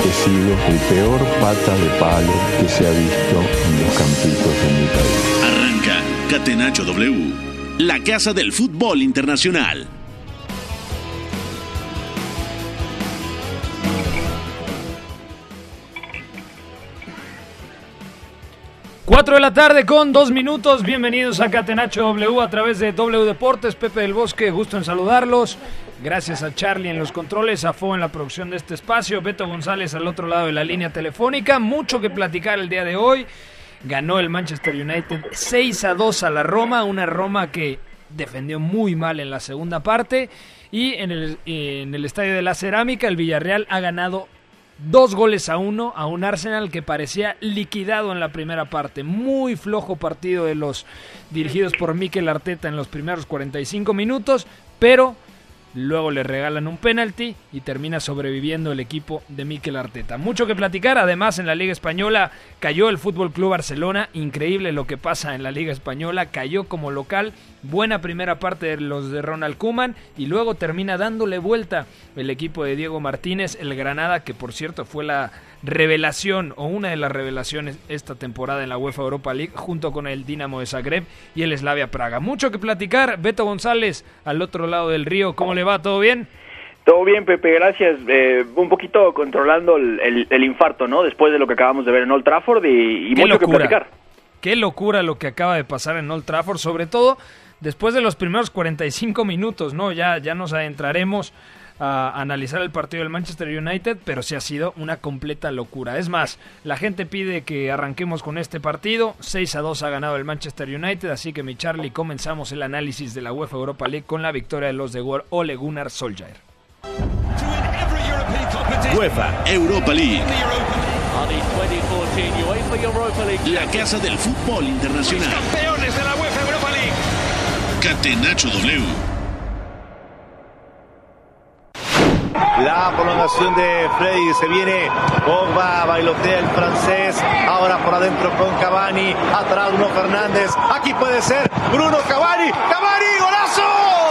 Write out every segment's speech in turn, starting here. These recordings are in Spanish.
He sido el peor pata de palo que se ha visto en los campitos de mi país. Arranca Catenacho W, la casa del fútbol internacional. Cuatro de la tarde con dos minutos. Bienvenidos a Catenacho W a través de W Deportes. Pepe del Bosque, gusto en saludarlos. Gracias a Charlie en los controles, a Fo en la producción de este espacio, Beto González al otro lado de la línea telefónica. Mucho que platicar el día de hoy. Ganó el Manchester United 6 a 2 a la Roma, una Roma que defendió muy mal en la segunda parte. Y en el, en el Estadio de la Cerámica, el Villarreal ha ganado Dos goles a uno a un Arsenal que parecía liquidado en la primera parte. Muy flojo partido de los dirigidos por Mikel Arteta en los primeros 45 minutos, pero luego le regalan un penalti y termina sobreviviendo el equipo de Mikel Arteta. Mucho que platicar, además en la Liga Española cayó el Fútbol Club Barcelona, increíble lo que pasa en la Liga Española, cayó como local, buena primera parte de los de Ronald Koeman y luego termina dándole vuelta el equipo de Diego Martínez, el Granada, que por cierto fue la revelación o una de las revelaciones esta temporada en la UEFA Europa League junto con el Dinamo de Zagreb y el Slavia Praga. Mucho que platicar, Beto González al otro lado del río, ¿cómo le va? ¿Todo bien? Todo bien, Pepe, gracias. Eh, un poquito controlando el, el- el infarto, ¿no? Después de lo que acabamos de ver en Old Trafford y, y mucho que locura. platicar. Qué locura lo que acaba de pasar en Old Trafford, sobre todo después de los primeros 45 minutos, ¿no? Ya, ya nos adentraremos a analizar el partido del Manchester United, pero sí ha sido una completa locura. Es más, la gente pide que arranquemos con este partido. 6 a 2 ha ganado el Manchester United, así que mi Charlie, comenzamos el análisis de la UEFA Europa League con la victoria de los de Gor Ole Gunnar Solskjaer. UEFA Europa League, la casa del fútbol internacional. Campeones de la UEFA Europa League. Catenacho W. La prolongación de Freddy se viene. Pogba bailotea el francés. Ahora por adentro con Cavani. Atrás Bruno Fernández. Aquí puede ser Bruno Cavani. Cavani, golazo.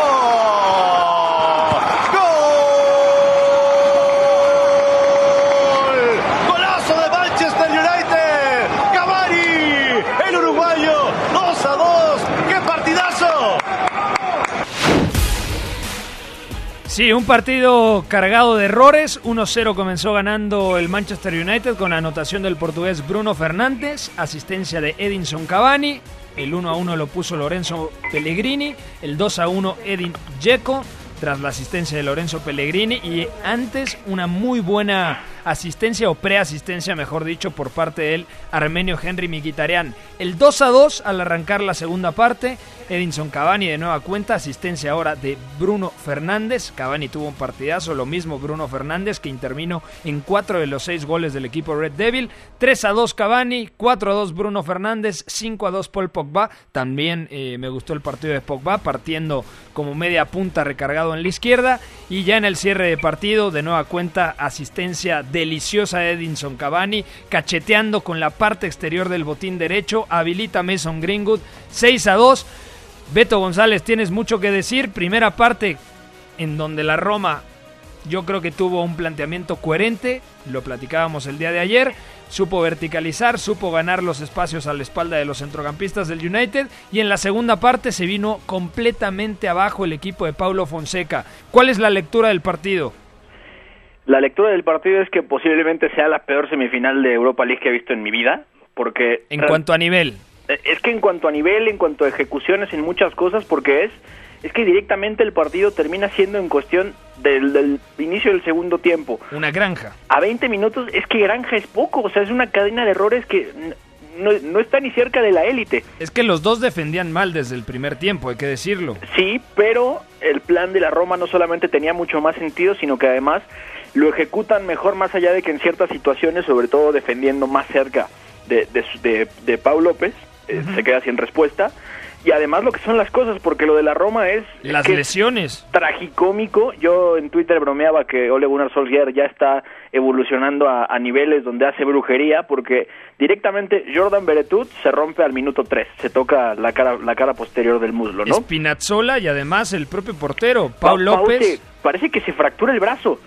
Sí, un partido cargado de errores. 1-0 comenzó ganando el Manchester United con la anotación del portugués Bruno Fernández, asistencia de Edinson Cavani. El 1-1 lo puso Lorenzo Pellegrini. El 2-1 Edin Dzeko tras la asistencia de Lorenzo Pellegrini. Y antes una muy buena asistencia o preasistencia, mejor dicho, por parte del armenio Henry Mkhitaryan. El 2-2 al arrancar la segunda parte. Edinson Cavani de nueva cuenta, asistencia ahora de Bruno Fernández. Cavani tuvo un partidazo, lo mismo Bruno Fernández que intervino en cuatro de los seis goles del equipo Red Devil. 3 a 2 Cavani, 4 a 2 Bruno Fernández, 5 a 2 Paul Pogba. También eh, me gustó el partido de Pogba, partiendo como media punta recargado en la izquierda. Y ya en el cierre de partido, de nueva cuenta, asistencia deliciosa de Edinson Cavani, cacheteando con la parte exterior del botín derecho, habilita Mason Greenwood, 6 a 2. Beto González, tienes mucho que decir. Primera parte en donde la Roma yo creo que tuvo un planteamiento coherente, lo platicábamos el día de ayer, supo verticalizar, supo ganar los espacios a la espalda de los centrocampistas del United y en la segunda parte se vino completamente abajo el equipo de Paulo Fonseca. ¿Cuál es la lectura del partido? La lectura del partido es que posiblemente sea la peor semifinal de Europa League que he visto en mi vida, porque... En cuanto a nivel. Eh, Es que en cuanto a nivel, en cuanto a ejecuciones, en muchas cosas, porque es, es que directamente el partido termina siendo en cuestión del, del inicio del segundo tiempo. Una granja. A 20 minutos es que Granja es poco, o sea, es una cadena de errores que no, no está ni cerca de la élite. Es que los dos defendían mal desde el primer tiempo, hay que decirlo. Sí, pero el plan de la Roma no solamente tenía mucho más sentido, sino que además lo ejecutan mejor más allá de que en ciertas situaciones, sobre todo defendiendo más cerca de, de, de, de Pau López, eh, se queda sin respuesta. Y además lo que son las cosas, porque lo de la Roma es... Las que es lesiones. Tragicómico. Yo en Twitter bromeaba que Ole Gunnar Solskjaer ya está evolucionando a, a niveles donde hace brujería, porque directamente Jordan Beretut se rompe al minuto 3, se toca la cara, la cara posterior del muslo, ¿no? Spinazzola y además el propio portero, Pa- Paul López. parece que se fractura el brazo.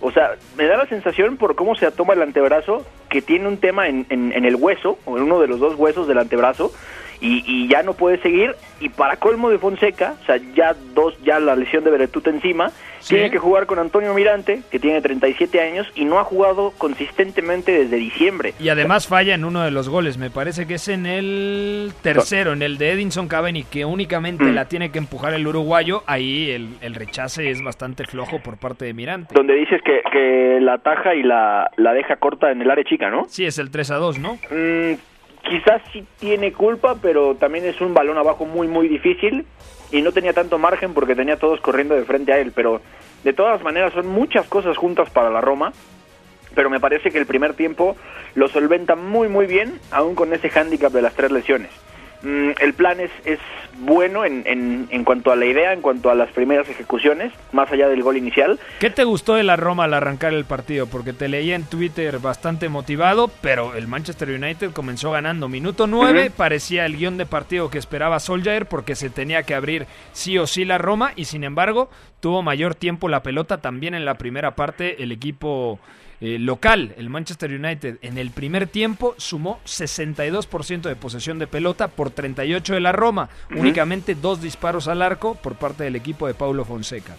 O sea, me da la sensación por cómo se toma el antebrazo que tiene un tema en, en- en el hueso, o en uno de los dos huesos del antebrazo, y, y ya no puede seguir. Y para colmo de Fonseca, o sea, ya dos, ya la lesión de Beretut encima, Sí. tiene que jugar con Antonio Mirante, que tiene 37 años y no ha jugado consistentemente desde diciembre. Y además falla en uno de los goles, me parece que es en el tercero, en el de Edinson Cavani, que únicamente Mm. la tiene que empujar el uruguayo, ahí el, el rechace es bastante flojo por parte de Mirante. Donde dices que, que la ataja y la, la deja corta en el área chica, ¿no? Sí, es el 3 a 2, ¿no? Mm, quizás sí tiene culpa, pero también es un balón abajo muy, muy difícil y no tenía tanto margen porque tenía todos corriendo de frente a él. Pero de todas maneras son muchas cosas juntas para la Roma. Pero me parece que el primer tiempo lo solventa muy, muy bien, aún con ese hándicap de las tres lesiones. Mm, el plan es, es bueno en, en, en cuanto a la idea, en cuanto a las primeras ejecuciones, más allá del gol inicial. ¿Qué te gustó de la Roma al arrancar el partido? Porque te leía en Twitter bastante motivado, pero el Manchester United comenzó ganando. Minuto 9 Ujú. parecía el guion de partido que esperaba Solskjaer porque se tenía que abrir sí o sí la Roma y sin embargo tuvo mayor tiempo la pelota también en la primera parte el equipo eh, local, el Manchester United. En el primer tiempo sumó 62% de posesión de pelota por 38 de la Roma, únicamente dos disparos al arco por parte del equipo de Paulo Fonseca.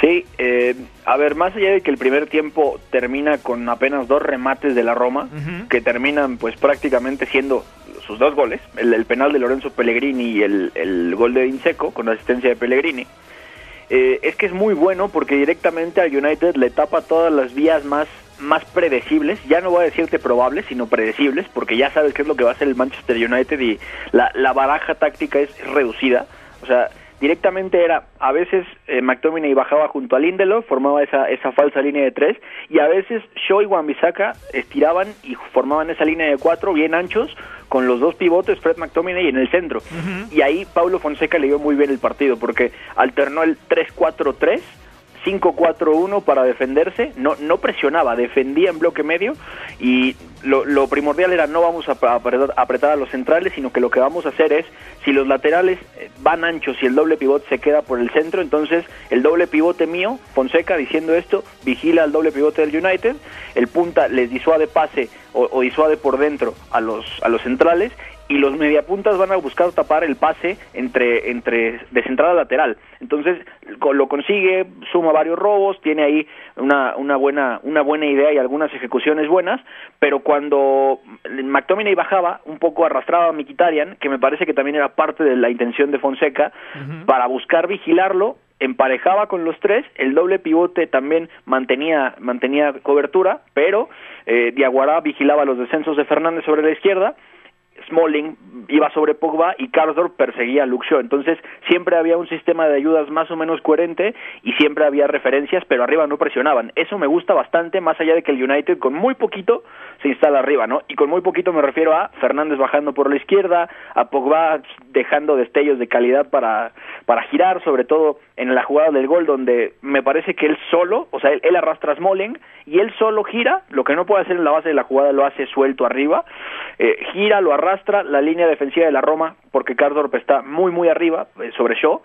Sí, eh, a ver, más allá de que el primer tiempo termina con apenas dos remates de la Roma, que terminan pues prácticamente siendo sus dos goles, el, el penal de Lorenzo Pellegrini y el, el gol de Inseco con asistencia de Pellegrini, eh, es que es muy bueno porque directamente al United le tapa todas las vías más más predecibles, ya no voy a decirte probables, sino predecibles, porque ya sabes qué es lo que va a hacer el Manchester United y la, la baraja táctica es reducida. O sea, directamente era, a veces eh, McTominay bajaba junto a Lindelof, formaba esa, esa falsa línea de tres, y a veces Shaw y Wan-Bissaka estiraban y formaban esa línea de cuatro bien anchos, con los dos pivotes, Fred McTominay en el centro. Y ahí Paulo Fonseca le dio muy bien el partido, porque alternó el 3-4-3, 5-4-1 para defenderse, no, no presionaba, defendía en bloque medio y lo, lo primordial era no vamos a ap- apretar, apretar a los centrales, sino que lo que vamos a hacer es, si los laterales eh, van anchos y el doble pivote se queda por el centro, entonces el doble pivote mío, Fonseca diciendo esto, vigila al doble pivote del United, el punta les disuade pase o, o disuade por dentro a los, a los centrales y los mediapuntas van a buscar tapar el pase entre entre de central a lateral. Entonces lo consigue, suma varios robos, tiene ahí una, una buena una buena idea y algunas ejecuciones buenas, pero cuando McTominay bajaba, un poco arrastraba a Mkhitaryan, que me parece que también era parte de la intención de Fonseca, para buscar vigilarlo, emparejaba con los tres, el doble pivote también mantenía mantenía cobertura, pero eh, Diaguará vigilaba los descensos de Fernández sobre la izquierda Smalling iba sobre Pogba y Karsdorp perseguía a Shaw. Entonces siempre había un sistema de ayudas más o menos coherente y siempre había referencias, pero arriba no presionaban. Eso me gusta bastante, más allá de que el United con muy poquito se instala arriba, ¿no? Y con muy poquito me refiero a Fernández bajando por la izquierda, a Pogba dejando destellos de calidad para, para girar, sobre todo en la jugada del gol, donde me parece que él solo, o sea, él, él arrastra a Smalling y él solo gira, lo que no puede hacer en la base de la jugada lo hace suelto arriba, eh, gira, lo arrastra, la línea defensiva de la Roma, porque Cardorp está muy, muy arriba eh, sobre Shaw,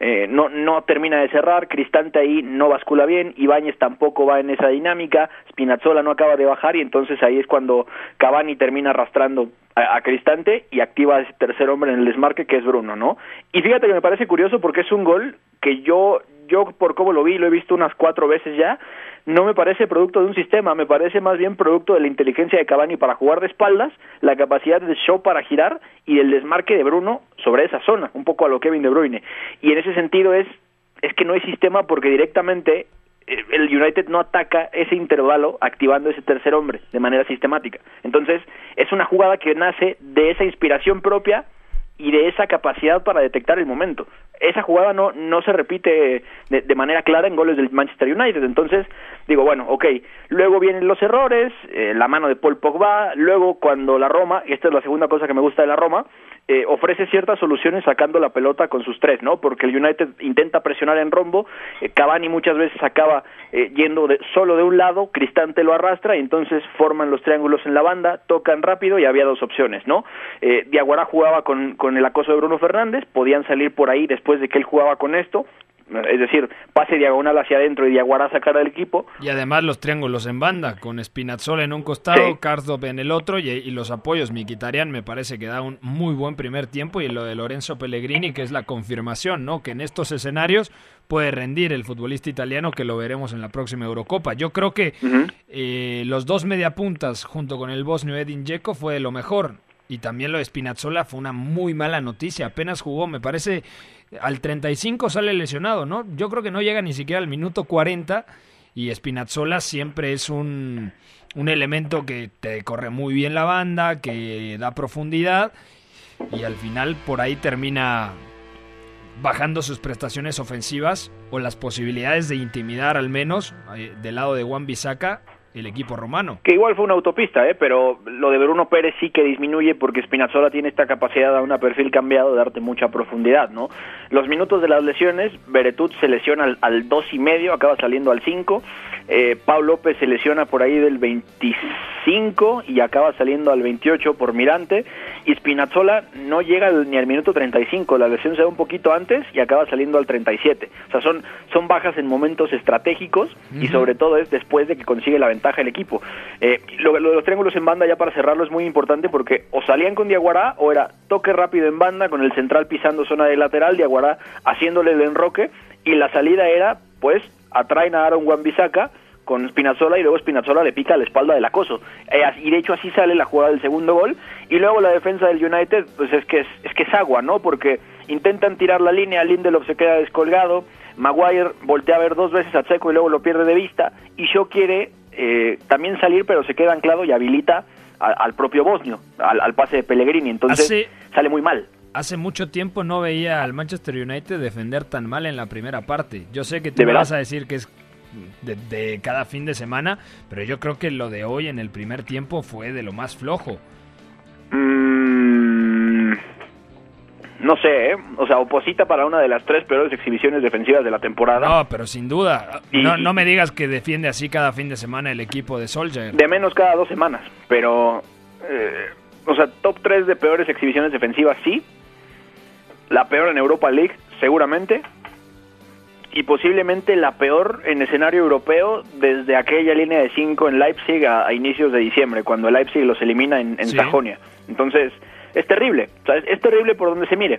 eh, no, no termina de cerrar, Cristante ahí no bascula bien, Ibáñez tampoco va en esa dinámica, Spinazzola no acaba de bajar y entonces ahí es cuando Cavani termina arrastrando a, a Cristante y activa a ese tercer hombre en el desmarque que es Bruno, ¿no? Y fíjate que me parece curioso porque es un gol que yo, yo por cómo lo vi, lo he visto unas cuatro veces ya, no me parece producto de un sistema, me parece más bien producto de la inteligencia de Cavani para jugar de espaldas, la capacidad de Shaw para girar y el desmarque de Bruno sobre esa zona, un poco a lo Kevin De Bruyne. Y en ese sentido es, es que no hay sistema porque directamente eh, el United no ataca ese intervalo activando ese tercer hombre de manera sistemática. Entonces, es una jugada que nace de esa inspiración propia y de esa capacidad para detectar el momento. Esa jugada no, no se repite de, manera clara en goles del Manchester United. Entonces, digo, bueno, ok, luego vienen los errores, eh, la mano de Paul Pogba, luego cuando la Roma, y esta es la segunda cosa que me gusta de la Roma, eh, ofrece ciertas soluciones sacando la pelota con sus tres, ¿no? Porque el United intenta presionar en rombo, eh, Cavani muchas veces acaba eh, yendo de, solo de un lado, Cristante lo arrastra y entonces forman los triángulos en la banda, tocan rápido y había dos opciones, ¿no? Eh, Diaguará jugaba con, con el acoso de Bruno Fernández, podían salir por ahí después de que él jugaba con esto, es decir, pase diagonal hacia adentro y Diaguará sacar al equipo. Y además los triángulos en banda, con Spinazzola en un costado, sí. Karsdorp en el otro y, y, los apoyos. Miquitarian me parece que da un muy buen primer tiempo y lo de Lorenzo Pellegrini, que es la confirmación, ¿no? Que en estos escenarios puede rendir el futbolista italiano, que lo veremos en la próxima Eurocopa. Yo creo que uh -huh. eh, los dos mediapuntas junto con el bosnio Edin Dzeko fue de lo mejor. Y también lo de Spinazzola fue una muy mala noticia. Apenas jugó, me parece, al 35 sale lesionado, ¿no? Yo creo que no llega ni siquiera al minuto 40 y Spinazzola siempre es un, un elemento que te corre muy bien la banda, que da profundidad y al final por ahí termina bajando sus prestaciones ofensivas o las posibilidades de intimidar al menos eh, del lado de Juan Bisaca el equipo romano. Que igual fue una autopista, ¿eh? pero lo de Bruno Pérez sí que disminuye porque Spinazzola tiene esta capacidad a un perfil cambiado de darte mucha profundidad, ¿no? Los minutos de las lesiones, Beretut se lesiona al, al dos y medio, acaba saliendo al 5, eh, Pau López se lesiona por ahí del 25 y acaba saliendo al 28 por Mirante, y Spinazzola no llega ni al minuto 35, la lesión se da un poquito antes y acaba saliendo al 37. O sea, son, son bajas en momentos estratégicos uh -huh. y sobre todo es después de que consigue la ventaja el equipo. Eh, lo, lo, de los triángulos en banda ya para cerrarlo es muy importante porque o salían con Diaguará o era toque rápido en banda con el central pisando zona de lateral, Diaguará haciéndole el enroque y la salida era pues atraen a Aaron Wan-Bissaka con Spinazzola y luego Spinazzola le pica la espalda del acoso. Eh, y de hecho así sale la jugada del segundo gol. Y luego la defensa del United, pues es que es, es que es agua, ¿no? Porque intentan tirar la línea, Lindelof se queda descolgado, Maguire voltea a ver dos veces a Checo y luego lo pierde de vista. Y Shaw quiere eh, también salir, pero se queda anclado y habilita a, al propio bosnio, al, al, pase de Pellegrini. Entonces Hace... sale muy mal hace mucho tiempo no veía al Manchester United defender tan mal en la primera parte. Yo sé que tú me vas a decir que es de, de, cada fin de semana, pero yo creo que lo de hoy en el primer tiempo fue de lo más flojo. Mm, no sé, ¿eh? o sea, oposita para una de las tres peores exhibiciones defensivas de la temporada. No, pero sin duda. Y, no, no me digas que defiende así cada fin de semana el equipo de Solskjaer. De menos cada dos semanas, pero... Eh, o sea, top 3 de peores exhibiciones defensivas, sí, la peor en Europa League, seguramente, y posiblemente la peor en escenario europeo desde aquella línea de 5 en Leipzig a, a, inicios de diciembre, cuando Leipzig los elimina en, en sí. Sajonia. Entonces, es terrible, es, terrible por donde se mire.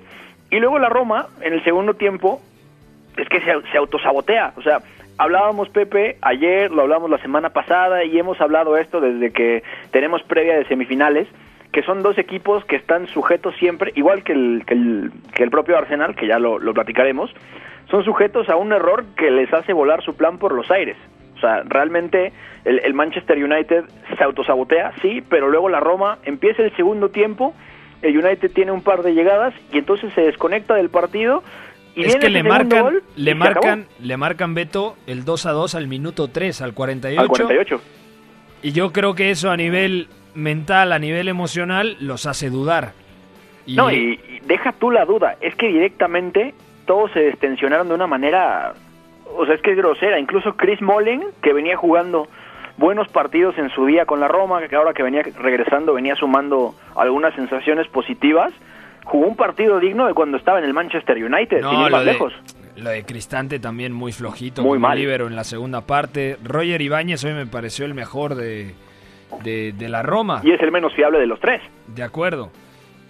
Y luego la Roma, en el segundo tiempo, es que se, se autosabotea, o sea, hablábamos Pepe ayer, lo hablamos la semana pasada y hemos hablado esto desde que tenemos previa de semifinales, que son dos equipos que están sujetos siempre, igual que el, que el, que el propio Arsenal, que ya lo, lo, platicaremos, son sujetos a un error que les hace volar su plan por los aires. O sea, realmente el, el Manchester United se autosabotea, sí, pero luego la Roma empieza el segundo tiempo, el United tiene un par de llegadas y entonces se desconecta del partido y es que le marcan, gol le marcan, le marcan Beto el 2 a 2 al minuto 3, al 48. Al 48. Y yo creo que eso a nivel mental, a nivel emocional, los hace dudar. Y... No, y, y, deja tú la duda, es que directamente todos se destensionaron de una manera, o sea, es que es grosera. Incluso Chris Mollen, que venía jugando buenos partidos en su día con la Roma, que ahora que venía regresando venía sumando algunas sensaciones positivas, jugó un partido digno de cuando estaba en el Manchester United, no, sin ir más de, lejos. Lo de Cristante también muy flojito, muy mal. libero en la segunda parte. Roger Ibáñez hoy me pareció el mejor de, de, de, la Roma. Y es el menos fiable de los tres. De acuerdo.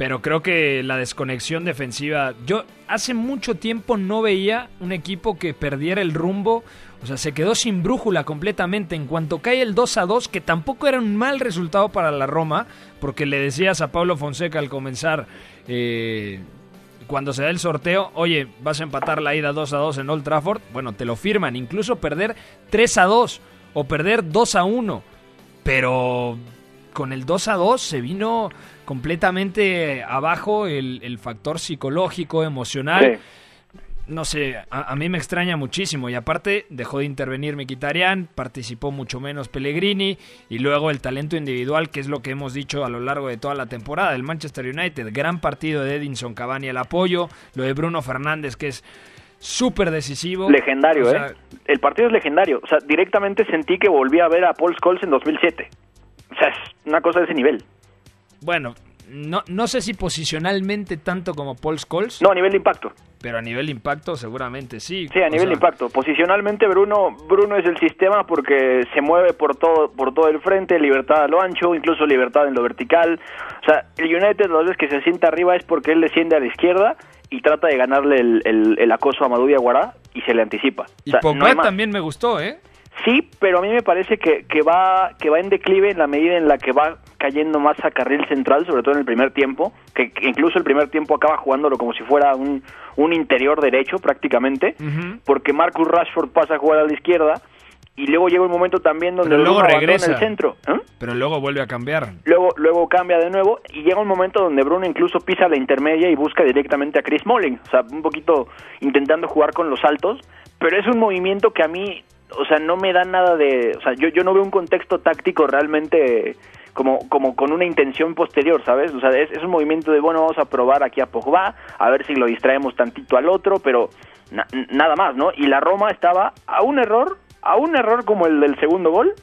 Pero creo que la desconexión defensiva. Yo hace mucho tiempo no veía un equipo que perdiera el rumbo. O sea, se quedó sin brújula completamente. En cuanto cae el 2 a 2, que tampoco era un mal resultado para la Roma, porque le decías a Pablo Fonseca al comenzar. Eh, cuando se da el sorteo, oye, vas a empatar la ida 2 a 2 en Old Trafford, bueno, te lo firman, incluso perder 3 a 2 o perder 2 a 1, pero con el 2 a 2 se vino completamente abajo el, el factor psicológico, emocional. Sí. no sé, a, a, mí me extraña muchísimo. Y aparte, dejó de intervenir Miquitarian, participó mucho menos Pellegrini. Y luego el talento individual, que es lo que hemos dicho a lo largo de toda la temporada del Manchester United. Gran partido de Edinson Cavani al apoyo. Lo de Bruno Fernández, que es súper decisivo. Legendario, o sea, ¿eh? El partido es legendario. O sea, directamente sentí que volví a ver a Paul Scholes en 2007. O sea, es una cosa de ese nivel. Bueno, no, no sé si posicionalmente tanto como Paul Scholes. No, a nivel de impacto. Pero a nivel de impacto seguramente sí. Sí, a nivel sea... de impacto. Posicionalmente Bruno Bruno es el sistema porque se mueve por todo por todo el frente, libertad a lo ancho, incluso libertad en lo vertical. O sea, el United las veces que se sienta arriba es porque él desciende a la izquierda y trata de ganarle el, el, el acoso a Madú y Aguará y se le anticipa. Y o sea, Pogba no también me gustó, ¿eh? Sí, pero a mí me parece que, que, va, que va en declive en la medida en la que va cayendo más a carril central, sobre todo en el primer tiempo, que, que incluso el primer tiempo acaba jugándolo como si fuera un, un interior derecho prácticamente, uh -huh. porque Marcus Rashford pasa a jugar a la izquierda y luego llega un momento también donde pero luego regresa en el centro. ¿eh? Pero luego vuelve a cambiar. Luego, luego cambia de nuevo y llega un momento donde Bruno incluso pisa la intermedia y busca directamente a Chris Smalling, o sea, un poquito intentando jugar con los altos, pero es un movimiento que a mí o sea, no me da nada de, o sea, yo, yo no veo un contexto táctico realmente como, como con una intención posterior, ¿sabes? O sea, es, es un movimiento de, bueno, vamos a probar aquí a Pogba, a ver si lo distraemos tantito al otro, pero na nada más, ¿no? Y la Roma estaba a un error, a un error como el del segundo gol,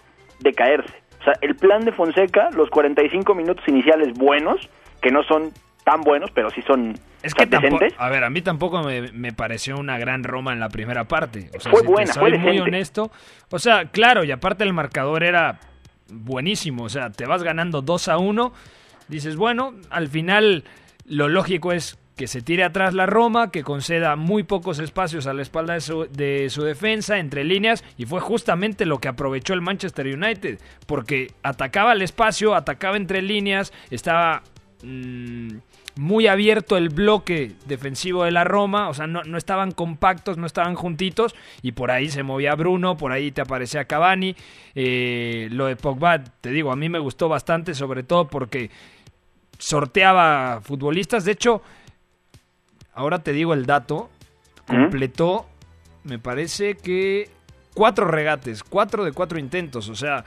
de caerse. O sea, el plan de Fonseca, los 45 minutos iniciales buenos, que no son tan buenos, pero sí son es que tampoco, a ver, a mí tampoco me, me, pareció una gran Roma en la primera parte. O sea, fue si buena, soy fue muy honesto. O sea, claro, y aparte el marcador era buenísimo. O sea, te vas ganando 2 a 1. Dices, bueno, al final lo lógico es que se tire atrás la Roma, que conceda muy pocos espacios a la espalda de su, de su, defensa, entre líneas, y fue justamente lo que aprovechó el Manchester United, porque atacaba el espacio, atacaba entre líneas, estaba mmm, muy abierto el bloque defensivo de la Roma, o sea, no, no, estaban compactos, no estaban juntitos, y por ahí se movía Bruno, por ahí te aparecía Cavani. Eh, lo de Pogba, te digo, a mí me gustó bastante, sobre todo porque sorteaba futbolistas. De hecho, ahora te digo el dato, completó, me parece que cuatro regates, cuatro de cuatro intentos, o sea,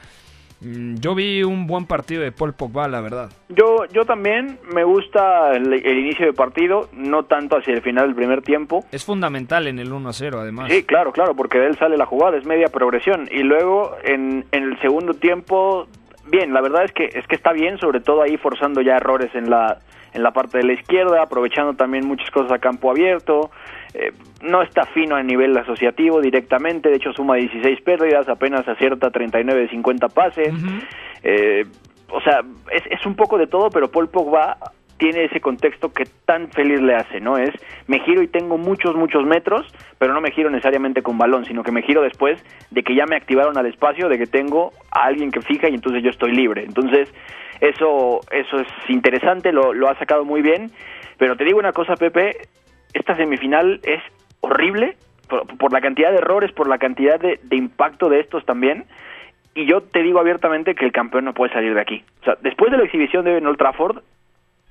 yo vi un buen partido de Paul Pogba, la verdad. Yo, yo también me gusta el, el, inicio de partido, no tanto hacia el final del primer tiempo. Es fundamental en el 1-0, además. Sí, claro, claro, porque de él sale la jugada, es media progresión. Y luego en, en el segundo tiempo, bien, la verdad es que, es que está bien, sobre todo ahí forzando ya errores en la, en la parte de la izquierda, aprovechando también muchas cosas a campo abierto. Eh, no está fino a nivel asociativo directamente, de hecho suma 16 pérdidas, apenas acierta 39 de 50 pases. Uh -huh. eh, o sea, es, es un poco de todo, pero Paul Pogba tiene ese contexto que tan feliz le hace, ¿no? Es, me giro y tengo muchos, muchos metros, pero no me giro necesariamente con balón, sino que me giro después de que ya me activaron al espacio, de que tengo a alguien que fija y entonces yo estoy libre. Entonces, eso, eso es interesante, lo, lo ha sacado muy bien, pero te digo una cosa, Pepe, esta semifinal es horrible por, la cantidad de errores, por la cantidad de, de, impacto de estos también. Y yo te digo abiertamente que el campeón no puede salir de aquí. O sea, después de la exhibición de Old Trafford,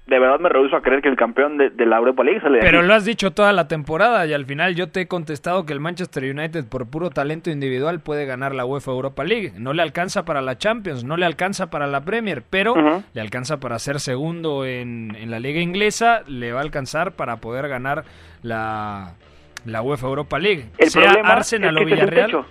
de verdad me rehuso a creer que el campeón de, de la Europa League sale de Pero aquí. lo has dicho toda la temporada y al final yo te he contestado que el Manchester United por puro talento individual puede ganar la UEFA Europa League. No le alcanza para la Champions, no le alcanza para la Premier, pero uh -huh. le alcanza para ser segundo en, en, la liga inglesa, le va a alcanzar para poder ganar la, la UEFA Europa League. El sea Arsenal es que o Villarreal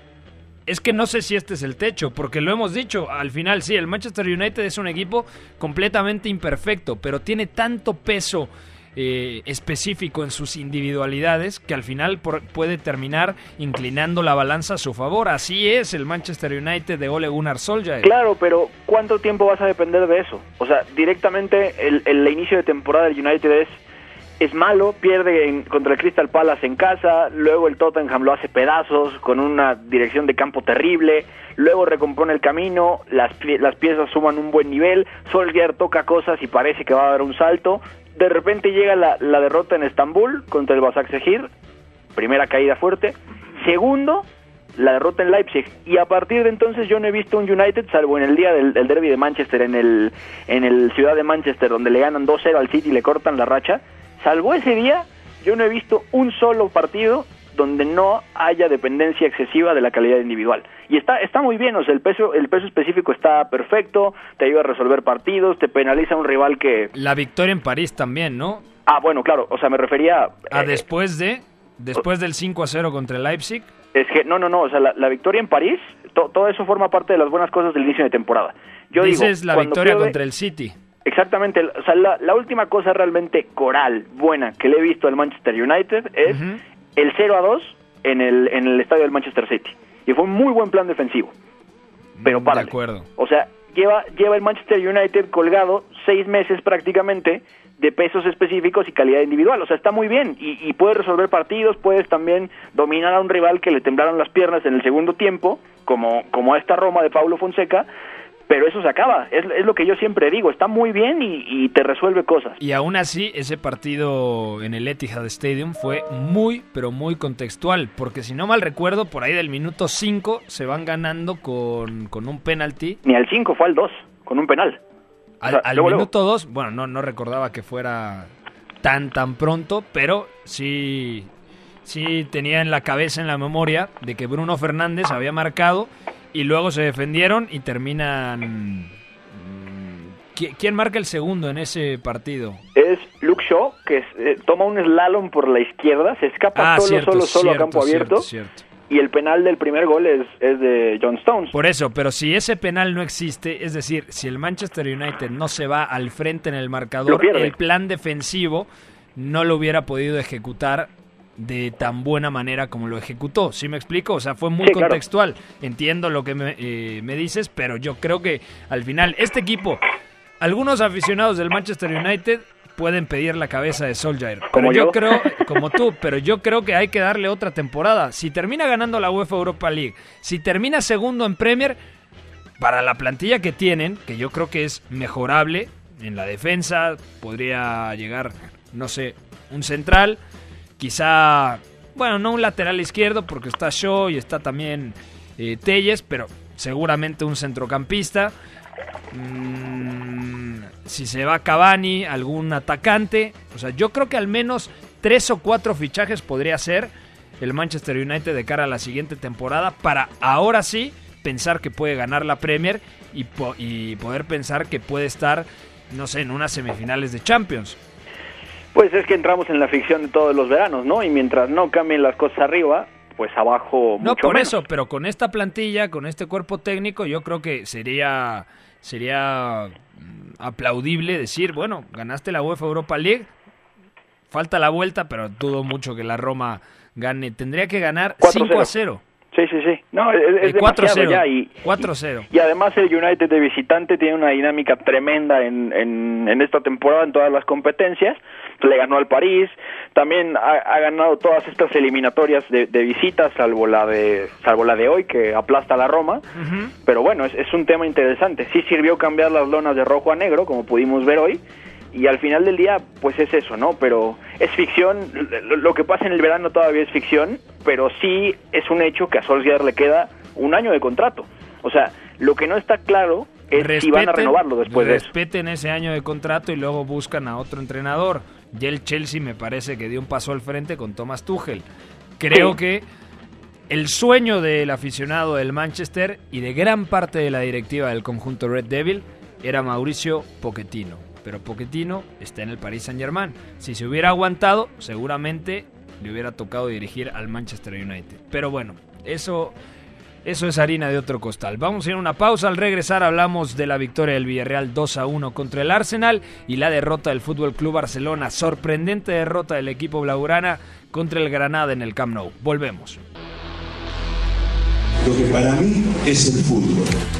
es que no sé si este es el techo, porque lo hemos dicho, al final sí, el Manchester United es un equipo completamente imperfecto, pero tiene tanto peso eh, específico en sus individualidades que al final puede terminar inclinando la balanza a su favor. Así es el Manchester United de Ole Gunnar Solskjaer. Claro, pero ¿cuánto tiempo vas a depender de eso? O sea, directamente el, el inicio de temporada del United es es malo, pierde en, contra el Crystal Palace en casa, luego el Tottenham lo hace pedazos con una dirección de campo terrible, luego recompone el camino, las, las piezas suman un buen nivel, Solskjaer toca cosas y parece que va a dar un salto, de repente llega la, la derrota en Estambul contra el Basaksehir, primera caída fuerte, segundo, la derrota en Leipzig. Y a partir de entonces yo no he visto un United salvo en el día del, del derby de Manchester en el en el ciudad de Manchester donde le ganan 2-0 al City y le cortan la racha salvo ese día, yo no he visto un solo partido donde no haya dependencia excesiva de la calidad individual. Y está está muy bien, o sea, el peso el peso específico está perfecto, te ayuda a resolver partidos, te penaliza un rival que La victoria en París también, ¿no? Ah, bueno, claro, o sea, me refería A eh, después de después del 5 a 0 contra el Leipzig. Es que, no, no, no, o sea, la, la victoria en París, to- todo eso forma parte de las buenas cosas del inicio de temporada. Yo Dices digo, la victoria pierde- contra el City. Exactamente, o sea, la, la última cosa realmente coral, buena, que le he visto al Manchester United es el 0 a 2 en el, en el estadio del Manchester City. Y fue un muy buen plan defensivo. Pero para. De acuerdo. O sea, lleva, lleva el Manchester United colgado seis meses prácticamente de pesos específicos y calidad individual. O sea, está muy bien y, y puedes resolver partidos, puedes también dominar a un rival que le temblaron las piernas en el segundo tiempo, como, como a esta Roma de Paulo Fonseca, pero eso se acaba. Es, es lo que yo siempre digo, está muy bien y, y te resuelve cosas. Y aún así, ese partido en el Etihad Stadium fue muy, pero muy contextual. Porque si no mal recuerdo, por ahí del minuto 5 se van ganando con, con un penalti. Ni al 5 fue al 2, con un penal. Al, O sea, al luego, luego. minuto 2, bueno, no, no recordaba que fuera tan, tan pronto, pero sí, sí tenía en la cabeza, en la memoria, de que Bruno Fernández había marcado y luego se defendieron y terminan... mm, ¿qui- ¿Quién marca el segundo en ese partido? Es Luke Shaw, que eh, toma un slalom por la izquierda, se escapa solo, Ah, cierto, solo, solo cierto, a campo abierto. cierto. Y el penal del primer gol es, es de John Stones. Por eso, pero si ese penal no existe, es decir, si el Manchester United no se va al frente en el marcador, el plan defensivo no lo hubiera podido ejecutar de tan buena manera como lo ejecutó. ¿Sí me explico? O sea, fue muy Sí, claro. contextual. Entiendo lo que me, eh, me dices, pero yo creo que al final este equipo, algunos aficionados del Manchester United pueden pedir la cabeza de Solskjaer. Pero Como yo yo. creo, como tú, pero yo creo que hay que darle otra temporada. Si termina ganando la UEFA Europa League, si termina segundo en Premier, para la plantilla que tienen, que yo creo que es mejorable en la defensa, podría llegar, no sé, un central, quizá, bueno, no un lateral izquierdo porque está Shaw y está también eh, Telles, pero seguramente un centrocampista. Mm, si se va Cavani, algún atacante. O sea, yo creo que al menos tres o cuatro fichajes podría ser el Manchester United de cara a la siguiente temporada para ahora sí pensar que puede ganar la Premier y, po- y poder pensar que puede estar, no sé, en unas semifinales de Champions. Pues es que entramos en la ficción de todos los veranos, ¿no? Y mientras no cambien las cosas arriba, pues abajo No, por menos. eso, pero con esta plantilla, con este cuerpo técnico, yo creo que sería sería mm, aplaudible decir, bueno, ganaste la UEFA Europa League, falta la vuelta, pero dudo mucho que la Roma gane. Tendría que ganar 4-0. 5 a 0. Sí, sí, sí. No, es, es 4-0. demasiado ya y, 4-0. y además el United de visitante tiene una dinámica tremenda en, en, en esta temporada en todas las competencias. Le ganó al París, también ha, ha ganado todas estas eliminatorias de, de visitas, salvo la de salvo la de hoy que aplasta a la Roma. Pero bueno, es, es un tema interesante. Sí sirvió cambiar las lonas de rojo a negro, como pudimos ver hoy. Y al final del día, pues es eso, ¿no? Pero es ficción. Lo, que pasa en el verano todavía es ficción. Pero sí es un hecho que a Solskjaer le queda un año de contrato. O sea, lo que no está claro es si van a renovarlo después de eso. Respeten ese año de contrato y luego buscan a otro entrenador. Ya el Chelsea me parece que dio un paso al frente con Thomas Tuchel. Creo Sí. que el sueño del aficionado del Manchester y de gran parte de la directiva del conjunto Red Devil era Mauricio Pochettino. Pero Pochettino está en el Paris Saint-Germain. Si se hubiera aguantado, seguramente le hubiera tocado dirigir al Manchester United. Pero bueno, eso eso es harina de otro costal. Vamos a ir a una pausa. Al regresar hablamos de la victoria del Villarreal 2 a 1 contra el Arsenal y la derrota del Fútbol Club Barcelona. Sorprendente derrota del equipo blaugrana contra el Granada en el Camp Nou. Volvemos. Lo que para mí es el fútbol.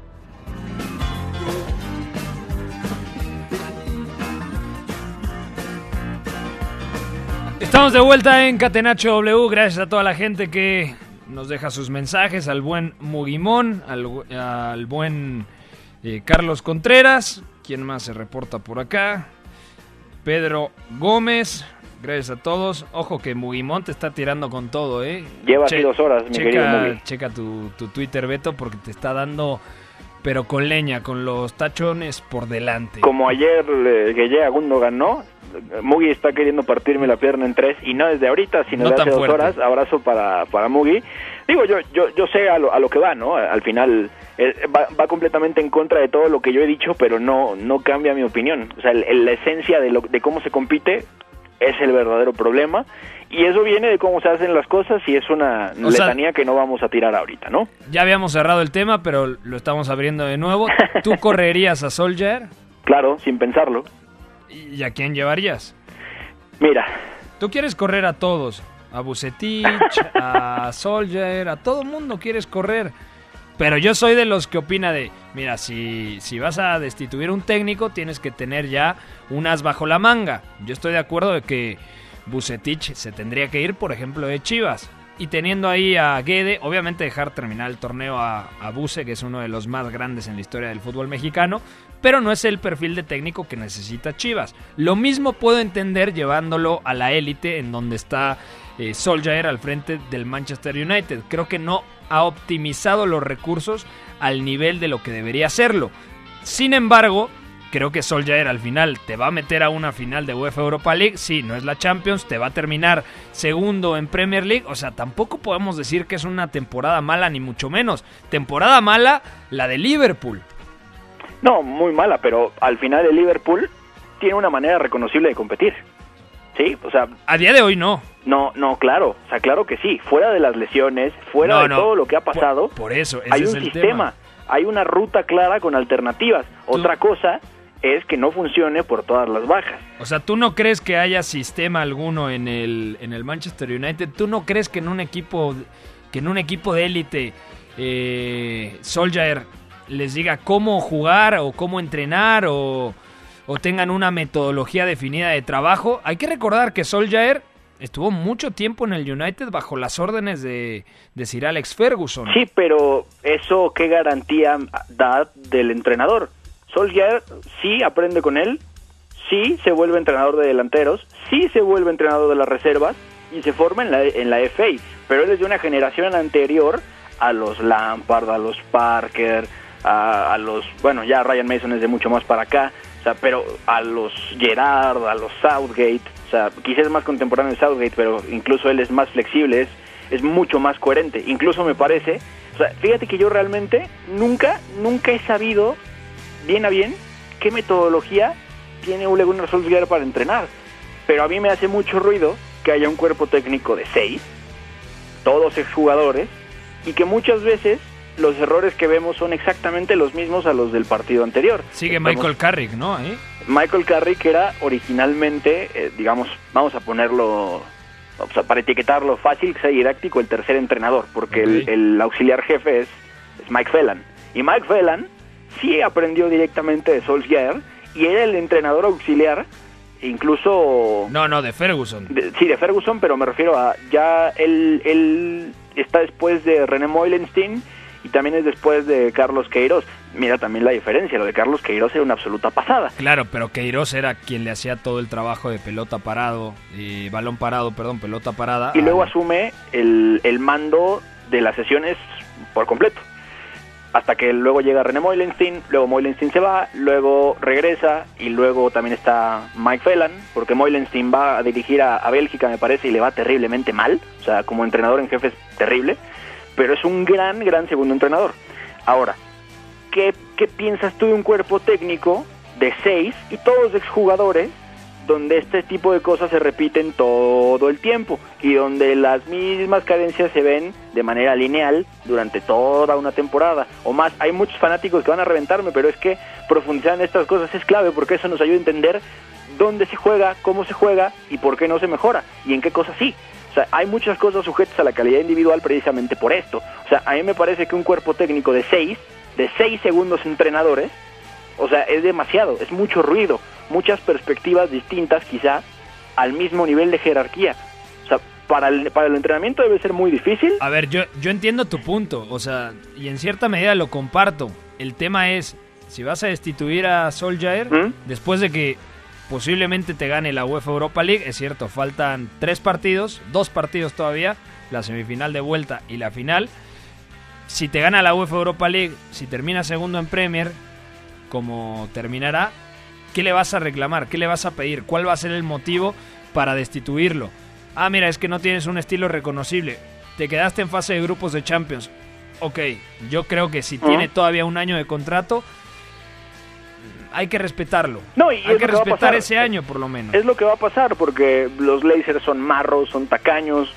Estamos de vuelta en Catenacho W. Gracias a toda la gente que nos deja sus mensajes. Al buen Mugimón, al, al buen eh, Carlos Contreras. ¿Quién más se reporta por acá? Pedro Gómez. Gracias a todos. Ojo que Mugimont te está tirando con todo, ¿eh? Lleva así dos horas, mi querido checa, Mugi. checa tu, tu Twitter, Beto, porque te está dando, pero con leña, con los tachones por delante. Como ayer eh, que llega Gundogan, ¿no? Mugi está queriendo partirme la pierna en tres y no desde ahorita, sino No de tan hace dos fuerte. horas. Abrazo para, para Mugi. Digo, yo, yo, yo sé a lo, a lo que va, ¿no? Al final eh, va, va completamente en contra de todo lo que yo he dicho, pero no, no cambia mi opinión. O sea, el- el- la esencia de, lo, de cómo se compite es el verdadero problema. Y eso viene de cómo se hacen las cosas y es una O sea- letanía que no vamos a tirar ahorita, ¿no? Ya habíamos cerrado el tema, pero lo estamos abriendo de nuevo. ¿Tú correrías a Soldier? Claro, sin pensarlo. ¿Y a quién llevarías? Mira, Tú quieres correr a todos. A Bucetich, a Soldier, a todo mundo quieres correr. Pero yo soy de los que opina de, mira, si, si vas a destituir un técnico, tienes que tener ya un as bajo la manga. Yo estoy de acuerdo de que Bucetich se tendría que ir, por ejemplo, de Chivas. Y teniendo ahí a Guede, obviamente dejar terminar el torneo a, a Buse, que es uno de los más grandes en la historia del fútbol mexicano, pero no es el perfil de técnico que necesita Chivas. Lo mismo puedo entender llevándolo a la élite, en donde está eh, Solskjaer al frente del Manchester United. Creo que no ha optimizado los recursos al nivel de lo que debería hacerlo. Sin embargo, creo que Solskjaer al final te va a meter a una final de UEFA Europa League. Sí, no es la Champions, te va a terminar segundo en Premier League. O sea, tampoco podemos decir que es una temporada mala, ni mucho menos. Temporada mala, la de Liverpool. No, muy mala, pero al final el Liverpool tiene una manera reconocible de competir. Sí, o sea, A día de hoy no. no, no, claro, o sea, claro que sí. Fuera de las lesiones, fuera No, de no. todo lo que ha pasado, Por, por eso, ese hay es un el sistema, tema. hay una ruta clara con alternativas. Tú- Otra cosa es que no funcione por todas las bajas. O sea, ¿tú no crees que haya sistema alguno en el, en el Manchester United? ¿Tú no crees que en un equipo que en un equipo de élite eh, Solskjaer les diga cómo jugar o cómo entrenar o, tengan una metodología definida de trabajo? Hay que recordar que Solskjaer estuvo mucho tiempo en el United bajo las órdenes de, de Sir Alex Ferguson. Sí, pero eso qué garantía da del entrenador. Solskjaer sí aprende con él, sí se vuelve entrenador de delanteros, sí se vuelve entrenador de las reservas y se forma en la, en la FA, pero él es de una generación anterior a los Lampard, a los Parker, a, a los, bueno, ya Ryan Mason es de mucho más para acá, o sea, pero a los Gerard, a los Southgate, o sea, quizás más contemporáneo de Southgate, pero incluso él es más flexible, es, es mucho más coherente, incluso me parece, o sea, fíjate que yo realmente nunca, nunca he sabido bien a bien qué metodología tiene Ole Gunnar Solskjaer para entrenar. Pero a mí me hace mucho ruido que haya un cuerpo técnico de seis, todos exjugadores, y que muchas veces los errores que vemos son exactamente los mismos a los del partido anterior. Sigue Estamos- Michael Carrick, ¿no? Ahí. Michael Carrick era originalmente, eh, digamos, vamos a ponerlo, o sea, para etiquetarlo fácil, que sea didáctico, el tercer entrenador, porque el, auxiliar jefe es, es Mike Phelan. Y Mike Phelan sí aprendió directamente de Solskjaer y era el entrenador auxiliar, incluso... No, no, de Ferguson. de- sí, de Ferguson, pero me refiero a ya él, él está después de René Moilenstein y también es después de Carlos Queiroz. Mira también la diferencia, lo de Carlos Queiroz era una absoluta pasada. Claro, pero Queiroz era quien le hacía todo el trabajo de pelota parado, eh, balón parado, perdón, pelota parada. y luego asume el, el mando de las sesiones por completo. Hasta que luego llega René Moilenstein, luego Moilenstein se va, luego regresa y luego también está Mike Phelan, porque Moilenstein va a dirigir a, a Bélgica, me parece, y le va terriblemente mal. O sea, como entrenador en jefe es terrible, pero es un gran, gran segundo entrenador. Ahora, ¿qué, qué piensas tú de un cuerpo técnico de seis y todos exjugadores donde este tipo de cosas se repiten todo el tiempo y donde las mismas cadencias se ven de manera lineal durante toda una temporada o más. Hay muchos fanáticos que van a reventarme, pero es que profundizar en estas cosas es clave porque eso nos ayuda a entender dónde se juega, cómo se juega y por qué no se mejora y en qué cosas sí. O sea, hay muchas cosas sujetas a la calidad individual precisamente por esto. O sea, a mí me parece que un cuerpo técnico de seis, de seis segundos entrenadores, o sea, es demasiado, es mucho ruido, muchas perspectivas distintas quizá al mismo nivel de jerarquía. O sea, para el, para el entrenamiento debe ser muy difícil. A ver, yo, yo entiendo tu punto, o sea, y en cierta medida lo comparto. El tema es, si vas a destituir a Solskjaer, ¿Mm? después de que posiblemente te gane la UEFA Europa League, es cierto, faltan tres partidos, dos partidos todavía, la semifinal de vuelta y la final. Si te gana la UEFA Europa League, si termina segundo en Premier, como terminará, ¿qué le vas a reclamar? ¿Qué le vas a pedir? ¿Cuál va a ser el motivo para destituirlo? Ah, mira, es que no tienes un estilo reconocible. Te quedaste en fase de grupos de Champions. Ok, yo creo que si tiene todavía un año de contrato, hay que respetarlo. No, y hay que respetar ese año por lo menos. Es lo que va a pasar porque los Blazers son marros, son tacaños.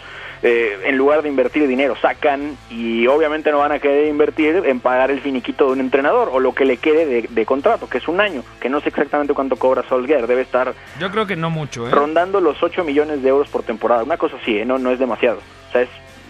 eh, en lugar de invertir dinero, sacan y obviamente no van a querer invertir en pagar el finiquito de un entrenador o lo que le quede de, de contrato, que es un año, que no sé exactamente cuánto cobra Solskjaer, debe estar Yo creo que no mucho, ¿eh? rondando los 8 millones de euros por temporada, una cosa así, ¿eh? no, no es demasiado. O sea, es...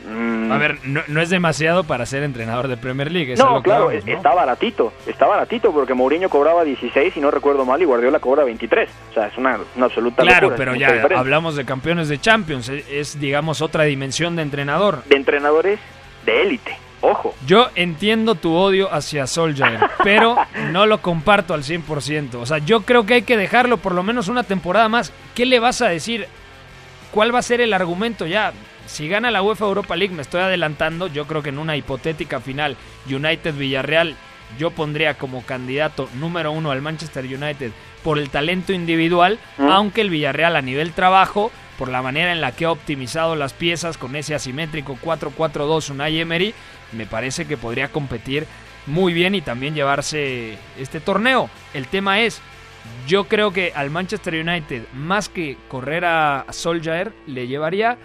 mm, A ver, no, no es demasiado para ser entrenador de Premier League. es no, que claro, vamos, es- ¿no? está baratito, está baratito porque Mourinho cobraba 16 y no recuerdo mal y Guardiola cobra 23. O sea, es una, una absoluta Claro, locura, pero ya diferencia. hablamos de campeones de Champions. Es, es, digamos, otra dimensión de entrenador. de entrenadores de élite. Ojo, Yo entiendo tu odio hacia Solskjaer, pero no lo comparto al 100%. O sea, yo creo que hay que dejarlo por lo menos una temporada más. ¿Qué le vas a decir? ¿Cuál va a ser el argumento ya? Si gana la UEFA Europa League, me estoy adelantando, yo creo que en una hipotética final United-Villarreal, yo pondría como candidato número uno al Manchester United por el talento individual, aunque el Villarreal a nivel trabajo, por la manera en la que ha optimizado las piezas con ese asimétrico 4-4-2 Unai Emery, me parece que podría competir muy bien y también llevarse este torneo. El tema es, yo creo que al Manchester United, más que correr a Solskjaer, le llevaría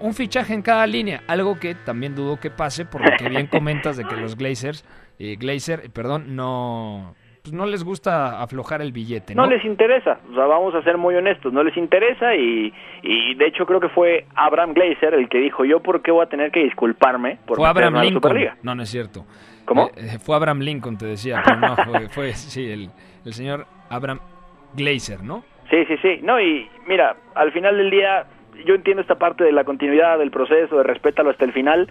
un fichaje en cada línea, algo que también dudo que pase, por lo que bien comentas de que los Glazers, eh, Glazer, perdón, no, pues no les gusta aflojar el billete, ¿no? no les interesa. O sea, vamos a ser muy honestos, no les interesa y, y de hecho creo que fue Abraham Glazer el que dijo, yo por qué voy a tener que disculparme por fue Abraham Lincoln. Superliga. No, no es cierto. ¿Cómo? Eh, eh, fue Abraham Lincoln, te decía, pero no, fue, fue sí, el, el señor Abraham Glazer, ¿no? Sí, sí, sí. No, y mira, al final del día yo entiendo esta parte de la continuidad del proceso, de respétalo hasta el final,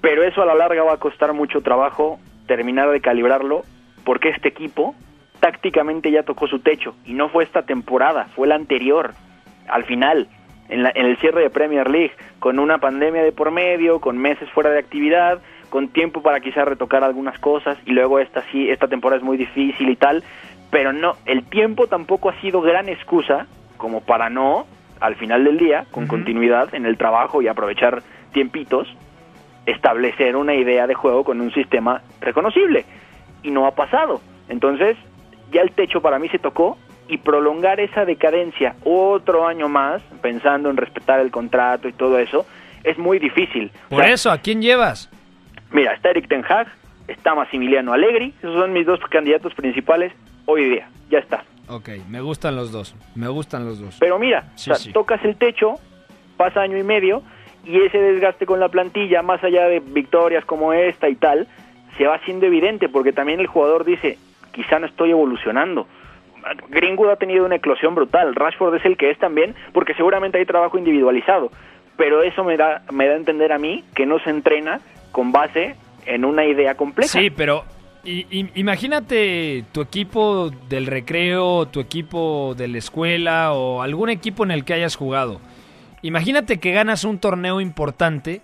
pero eso a la larga va a costar mucho trabajo terminar de calibrarlo, porque este equipo tácticamente ya tocó su techo, y no fue esta temporada, fue la anterior, al final, en, la- en el cierre de Premier League, con una pandemia de por medio, con meses fuera de actividad, con tiempo para quizás retocar algunas cosas, y luego esta sí, esta temporada es muy difícil y tal, pero no, el tiempo tampoco ha sido gran excusa como para no, al final del día, con continuidad en el trabajo y aprovechar tiempitos, establecer una idea de juego con un sistema reconocible. Y no ha pasado. Entonces, ya el techo para mí se tocó y prolongar esa decadencia otro año más, pensando en respetar el contrato y todo eso, es muy difícil. O Por sea, eso, ¿a quién llevas? Mira, está Eric Ten Hag, está Massimiliano Allegri, esos son mis dos candidatos principales hoy día, ya está. Ok, me gustan los dos, me gustan los dos. Pero mira, Sí, o sea, sí. tocas el techo, pasa año y medio, y ese desgaste con la plantilla, más allá de victorias como esta y tal, se va haciendo evidente, porque también el jugador dice, quizá no estoy evolucionando. Greenwood ha tenido una eclosión brutal, Rashford es el que es también, porque seguramente hay trabajo individualizado, pero eso me da, me da a entender a mí que no se entrena con base en una idea compleja. Sí, pero i- imagínate tu equipo del recreo, tu equipo de la escuela o algún equipo en el que hayas jugado. Imagínate que ganas un torneo importante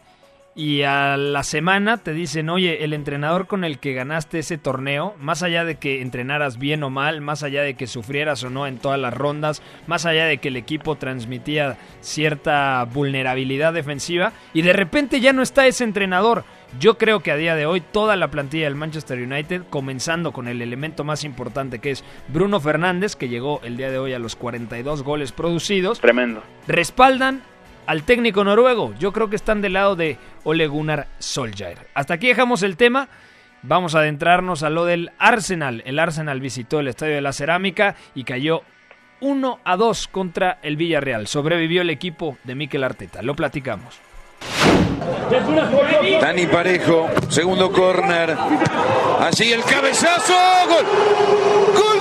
y a la semana te dicen, oye, el entrenador con el que ganaste ese torneo, más allá de que entrenaras bien o mal, más allá de que sufrieras o no en todas las rondas, más allá de que el equipo transmitía cierta vulnerabilidad defensiva, y de repente ya no está ese entrenador. Yo creo que a día de hoy toda la plantilla del Manchester United, comenzando con el elemento más importante que es Bruno Fernández, que llegó el día de hoy a los 42 goles producidos, Tremendo. respaldan al técnico noruego. Yo creo que están del lado de Ole Gunnar Solskjaer. Hasta aquí dejamos el tema. Vamos a adentrarnos a lo del Arsenal. El Arsenal visitó el Estadio de la Cerámica y cayó 1 a 2 contra el Villarreal. Sobrevivió el equipo de Mikel Arteta. Lo platicamos. Dani Parejo, segundo corner. Allí el cabezazo. Gol, gol,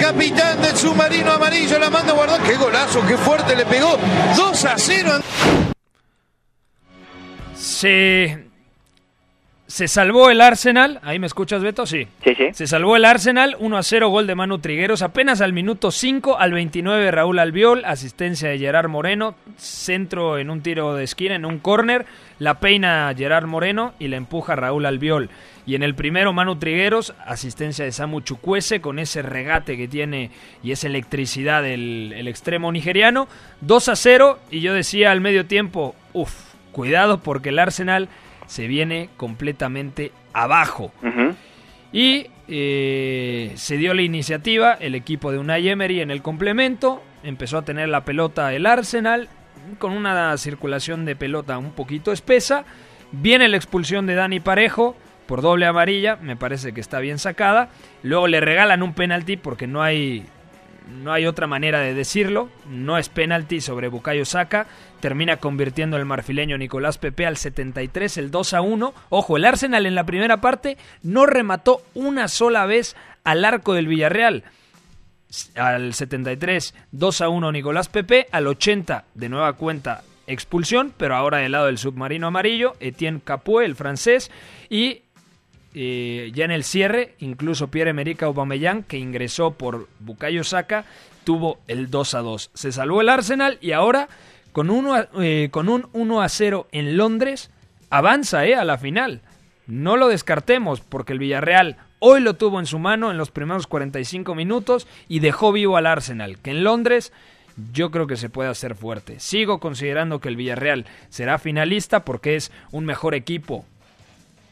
capitán del submarino amarillo, la manda a guardar. ¡Qué golazo! ¡Qué fuerte le pegó! 2 a 0. Se, se salvó el Arsenal. ¿Ahí me escuchas, Beto? Sí. Sí, sí. Se salvó el Arsenal. 1 a 0, gol de Manu Trigueros. Apenas al minuto 5, al 29, Raúl Albiol. Asistencia de Gerard Moreno. Centro en un tiro de esquina, en un córner. La peina Gerard Moreno y la empuja Raúl Albiol. Y en el primero, Manu Trigueros, asistencia de Samu Chukwese con ese regate que tiene y esa electricidad del el extremo nigeriano. 2 a 0. Y yo decía al medio tiempo, uff, cuidado porque el Arsenal se viene completamente abajo. Y eh, se dio la iniciativa, el equipo de Unai Emery en el complemento, empezó a tener la pelota el Arsenal, con una circulación de pelota un poquito espesa. Viene la expulsión de Dani Parejo por doble amarilla, me parece que está bien sacada. Luego le regalan un penalti porque no hay, no hay otra manera de decirlo. No es penalti sobre Bukayo Saka. Termina convirtiendo el marfileño Nicolás Pepe al 73, el 2 a 1. Ojo, el Arsenal en la primera parte no remató una sola vez al arco del Villarreal. Al 73, 2 a 1 Nicolás Pepe. Al 80, de nueva cuenta, expulsión, pero ahora del lado del submarino amarillo, Etienne Capoue, el francés. Y eh, ya en el cierre, incluso Pierre-Emerick Aubameyang, que ingresó por Bukayo Saka, tuvo el 2 a 2. Se salvó el Arsenal y ahora, con, eh, un 1 a 0 en Londres, avanza eh, a la final. No lo descartemos, porque el Villarreal hoy lo tuvo en su mano en los primeros 45 minutos y dejó vivo al Arsenal, que en Londres yo creo que se puede hacer fuerte. Sigo considerando que el Villarreal será finalista porque es un mejor equipo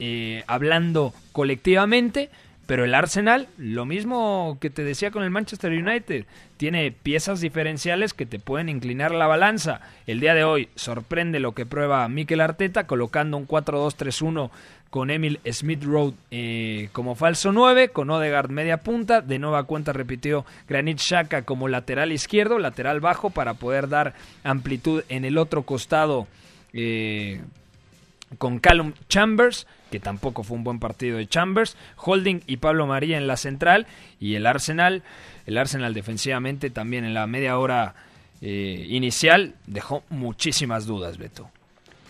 eh, hablando colectivamente, pero el Arsenal, lo mismo que te decía con el Manchester United, tiene piezas diferenciales que te pueden inclinar la balanza. El día de hoy sorprende lo que prueba Mikel Arteta colocando un 4-2-3-1 con Emil Smith Road eh, como falso 9, con Odegaard media punta, de nueva cuenta repitió Granit Xhaka como lateral izquierdo, lateral bajo para poder dar amplitud en el otro costado eh, con Callum Chambers, que tampoco fue un buen partido de Chambers, Holding y Pablo María en la central y el Arsenal, el Arsenal defensivamente también en la media hora eh, inicial dejó muchísimas dudas, Beto.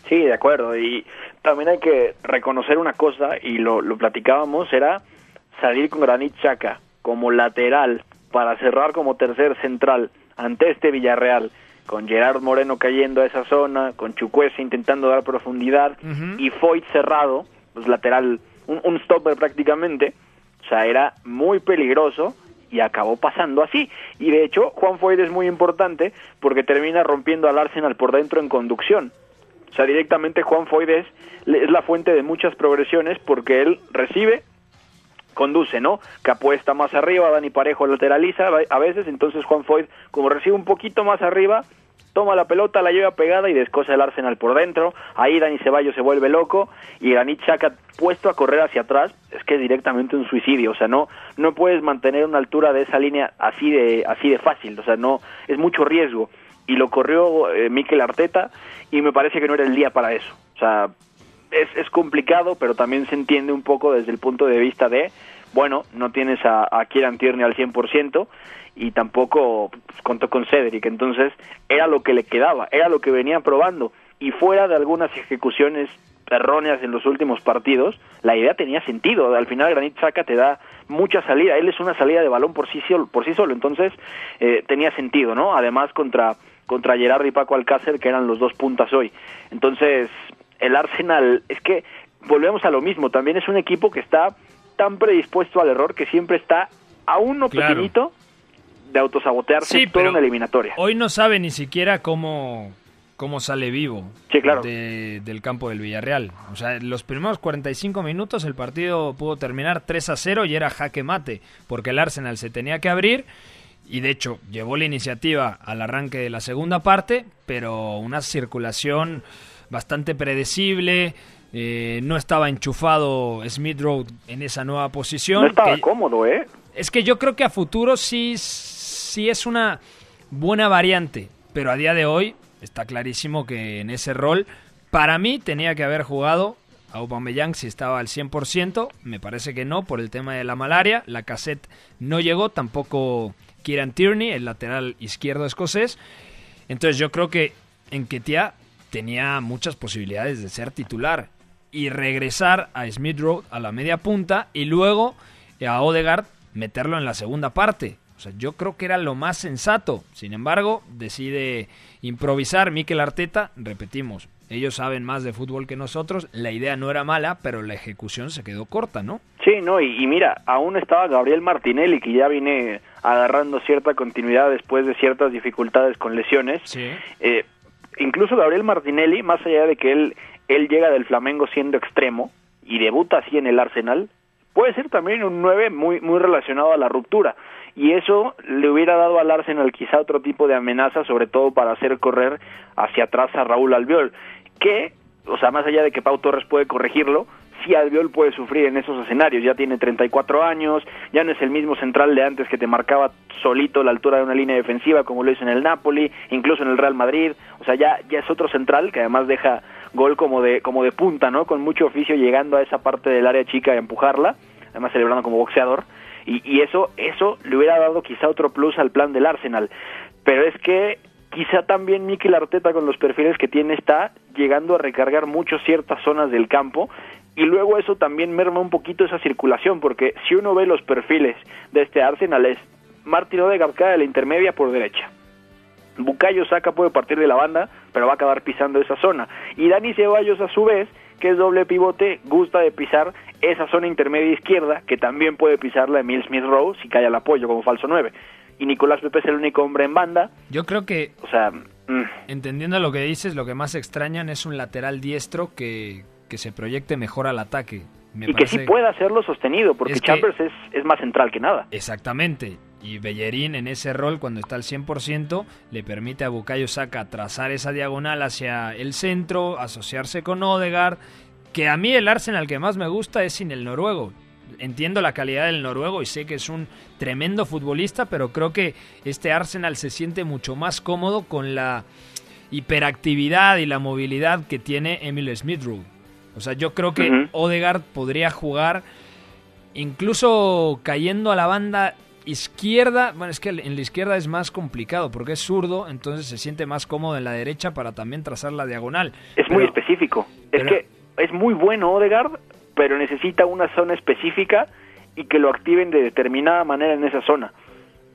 Sí, de acuerdo. Y también hay que reconocer una cosa, y lo, lo platicábamos, era salir con Granit Xhaka como lateral para cerrar como tercer central ante este Villarreal, con Gerard Moreno cayendo a esa zona, con Chukwese intentando dar profundidad y Foyt cerrado, pues lateral, un, stopper prácticamente. O sea, era muy peligroso y acabó pasando así. Y de hecho, Juan Foyt es muy importante porque termina rompiendo al Arsenal por dentro en conducción. O sea, directamente Juan Foyt es, es la fuente de muchas progresiones porque él recibe, conduce, ¿no? Capo está más arriba, Dani Parejo lateraliza a veces, entonces Juan Foyt, como recibe un poquito más arriba, toma la pelota, la lleva pegada y descosa el Arsenal por dentro. Ahí Dani Ceballos se vuelve loco y Granit Xhaka puesto a correr hacia atrás, es que es directamente un suicidio, o sea, no no puedes mantener una altura de esa línea así de así de fácil, o sea, no es mucho riesgo y lo corrió eh, Mikel Arteta y me parece que no era el día para eso. O sea, es, es complicado, pero también se entiende un poco desde el punto de vista de, bueno, no tienes a, a Kieran Tierney al 100% y tampoco pues, contó con Cedric, entonces era lo que le quedaba, era lo que venían probando y fuera de algunas ejecuciones erróneas en los últimos partidos, la idea tenía sentido, al final Granit Xhaka te da mucha salida, él es una salida de balón por sí solo, por sí solo entonces eh, tenía sentido, ¿no? Además contra contra Gerard y Paco Alcácer, que eran los dos puntas hoy. Entonces, el Arsenal, es que volvemos a lo mismo, también es un equipo que está tan predispuesto al error que siempre está a uno Claro. pequeñito de autosabotearse Sí, toda pero una eliminatoria. Hoy no sabe ni siquiera cómo, cómo sale vivo Sí, claro. de- del campo del Villarreal. O sea, en los primeros 45 minutos el partido pudo terminar 3 a 0 y era jaque mate, porque el Arsenal se tenía que abrir y de hecho llevó la iniciativa al arranque de la segunda parte, pero una circulación bastante predecible. eh, no estaba enchufado Smith Road en esa nueva posición. No estaba que- cómodo, ¿eh? es que yo creo que a futuro sí, sí es una buena variante, pero a día de hoy está clarísimo que en ese rol, para mí tenía que haber jugado a Aubameyang si estaba al 100%, me parece que no por el tema de la malaria, la cassette no llegó, tampoco Kieran Tierney, el lateral izquierdo escocés. Entonces yo creo que Enquetia tenía muchas posibilidades de ser titular y regresar a Smith Road a la media punta y luego a Odegaard meterlo en la segunda parte. O sea, yo creo que era lo más sensato. Sin embargo, decide improvisar Mikel Arteta. Repetimos, ellos saben más de fútbol que nosotros. La idea no era mala, pero la ejecución se quedó corta, ¿no? Sí, no, y, mira, aún estaba Gabriel Martinelli, que ya viene agarrando cierta continuidad después de ciertas dificultades con lesiones. Sí. Eh, incluso Gabriel Martinelli, más allá de que él, él llega del Flamengo siendo extremo y debuta así en el Arsenal, puede ser también un 9 muy, muy relacionado a la ruptura. Y eso le hubiera dado al Arsenal quizá otro tipo de amenaza, sobre todo para hacer correr hacia atrás a Raúl Albiol, que, o sea, más allá de que Pau Torres puede corregirlo, sí Albiol puede sufrir en esos escenarios, ya tiene 34 años, ya no es el mismo central de antes que te marcaba solito la altura de una línea defensiva como lo hizo en el Napoli, incluso en el Real Madrid, o sea, ya, ya es otro central que además deja gol como de, como de punta, ¿no? Con mucho oficio llegando a esa parte del área chica y empujarla, además celebrando como boxeador, y, y eso, eso le hubiera dado quizá otro plus al plan del Arsenal, pero es que quizá también Mikel Arteta con los perfiles que tiene está llegando a recargar mucho ciertas zonas del campo. Y luego eso también merma un poquito esa circulación porque si uno ve los perfiles de este Arsenal es Martin Odegaard cae de la intermedia por derecha. Bucayo Saca puede partir de la banda pero va a acabar pisando esa zona. Y Dani Ceballos a su vez que es doble pivote gusta de pisar esa zona intermedia izquierda que también puede pisarla Emil Smith Rowe si cae al apoyo como falso 9 y Nicolás Pepe es el único hombre en banda. Yo creo que, o sea, mm. entendiendo lo que dices, lo que más extrañan es un lateral diestro que, que se proyecte mejor al ataque. y que sí pueda hacerlo sostenido, porque Chambers es, es, más central que nada. Exactamente. Y Bellerín en ese rol, cuando está al 100%, le permite a Bukayo Saka trazar esa diagonal hacia el centro, asociarse con Odegaard. Que a mí el Arsenal que más me gusta es sin el noruego entiendo la calidad del noruego y sé que es un tremendo futbolista, pero creo que este Arsenal se siente mucho más cómodo con la hiperactividad y la movilidad que tiene Emil Smith O sea, yo creo que Odegaard podría jugar incluso cayendo a la banda izquierda, bueno, es que en la izquierda es más complicado porque es zurdo, entonces se siente más cómodo en la derecha para también trazar la diagonal. Es muy específico. es que es muy bueno Odegaard, pero necesita una zona específica y que lo activen de determinada manera en esa zona.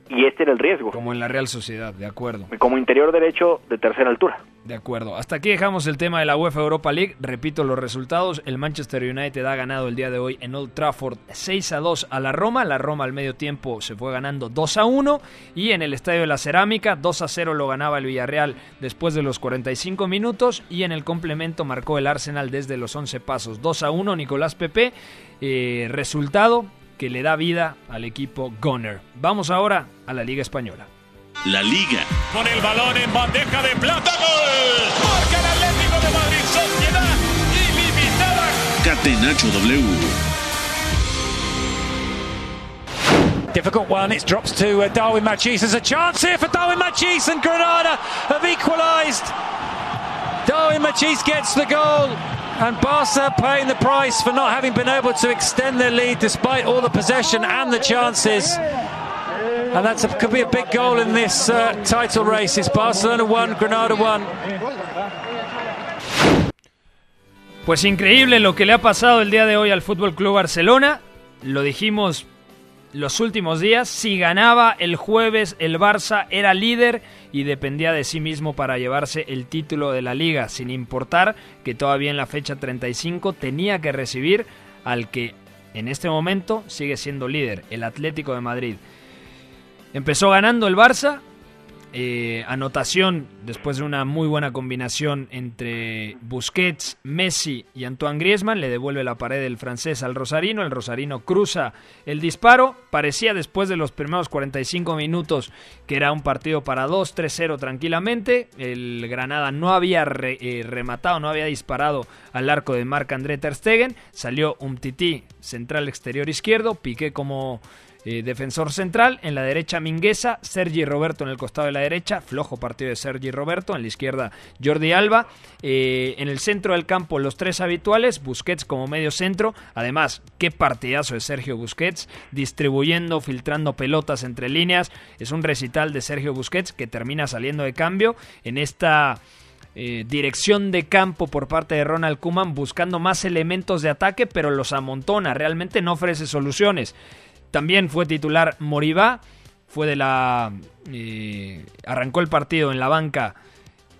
Y este era el riesgo. Como en la Real Sociedad, de acuerdo. Como interior derecho de tercera altura. De acuerdo. Hasta aquí dejamos el tema de la UEFA Europa League. Repito los resultados. El Manchester United ha ganado el día de hoy en Old Trafford 6 a 2 a la Roma. La Roma al medio tiempo se fue ganando 2 a 1. Y en el Estadio de la Cerámica 2 a 0 lo ganaba el Villarreal después de los 45 minutos. Y en el complemento marcó el Arsenal desde los 11 pasos. 2 a 1 Nicolás Pepe. Eh, resultado que le da vida al equipo Gunner. Vamos ahora a la Liga Española. La Liga. Con el balón en bandeja de plata, gol. Marca el Atlético de Madrid, sociedad ilimitada. Catenacho W. Difficult one. It drops to uh, Darwin Machis. There's a chance here for Darwin Machis, and Granada have equalised. Darwin Machis gets the goal. And Barca paying the price for not having been able to extend their lead despite all the possession and the chances. And that could be a big goal in this uh, title race. It's Barcelona 1, Granada 1. Pues increíble lo que le ha pasado el día de hoy al Fútbol Club Barcelona. Lo dijimos los últimos días. Si ganaba el jueves, el Barça era líder y dependía de sí mismo para llevarse el título de la liga, sin importar que todavía en la fecha 35 tenía que recibir al que en este momento sigue siendo líder, el Atlético de Madrid. Empezó ganando el Barça, eh, anotación después de una muy buena combinación entre Busquets, Messi y Antoine Griezmann. Le devuelve la pared del francés al Rosarino. El Rosarino cruza el disparo. Parecía después de los primeros 45 minutos que era un partido para 2, 3-0 tranquilamente. El Granada no había eh, rematado, no había disparado al arco de Marc André Ter Stegen. Salió un tití central exterior izquierdo. Piqué como eh, defensor central. En la derecha Mingueza, Sergi Roberto en el costado de la derecha, flojo partido de Sergi Roberto. En la izquierda Jordi Alba. Eh, en el centro del campo los tres habituales, Busquets como medio centro. Además, qué partidazo de Sergio Busquets, distribuyendo, filtrando pelotas entre líneas. Es un recital de Sergio Busquets que termina saliendo de cambio en esta... Eh, dirección de campo por parte de Ronald Kuman buscando más elementos de ataque, pero los amontona, realmente no ofrece soluciones. También fue titular Moribá, fue de la... Eh, arrancó el partido en la banca